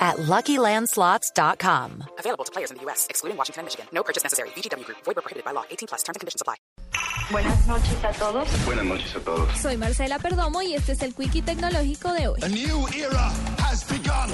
at LuckyLandSlots.com. Available to players in the U.S., excluding Washington and Michigan. No purchase necessary. VGW Group. Void where prohibited by law. 18 plus. Terms and conditions apply. Buenas noches a todos. Buenas noches a todos. Soy Marcela Perdomo y este es el Quickie Tecnológico de hoy. A new era has begun.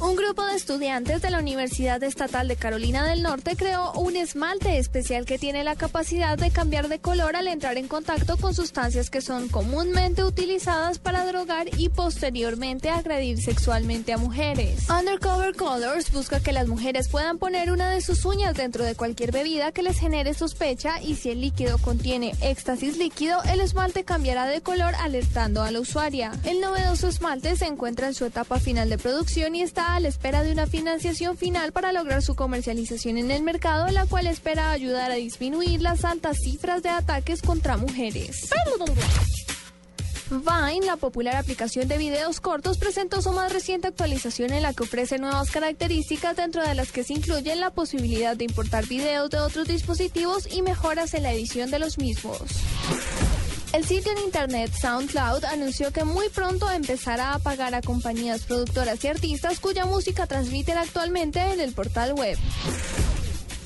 Un grupo de estudiantes de la Universidad Estatal de Carolina del Norte creó un esmalte especial que tiene la capacidad de cambiar de color al entrar en contacto con sustancias que son comúnmente utilizadas para drogar y posteriormente agredir sexualmente a mujeres. Undercover Colors busca que las mujeres puedan poner una de sus uñas dentro de cualquier bebida que les genere sospecha y si el líquido contiene éxtasis líquido, el esmalte cambiará de color alertando a la usuaria. El novedoso esmalte se encuentra en su etapa final de producción y a la espera de una financiación final para lograr su comercialización en el mercado, la cual espera ayudar a disminuir las altas cifras de ataques contra mujeres. Vine, la popular aplicación de videos cortos, presentó su más reciente actualización en la que ofrece nuevas características dentro de las que se incluyen la posibilidad de importar videos de otros dispositivos y mejoras en la edición de los mismos. El sitio en internet SoundCloud anunció que muy pronto empezará a pagar a compañías productoras y artistas cuya música transmiten actualmente en el portal web.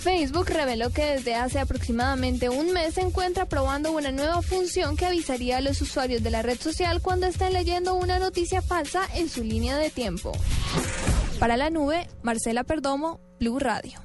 Facebook reveló que desde hace aproximadamente un mes se encuentra probando una nueva función que avisaría a los usuarios de la red social cuando estén leyendo una noticia falsa en su línea de tiempo. Para la nube, Marcela Perdomo, Blue Radio.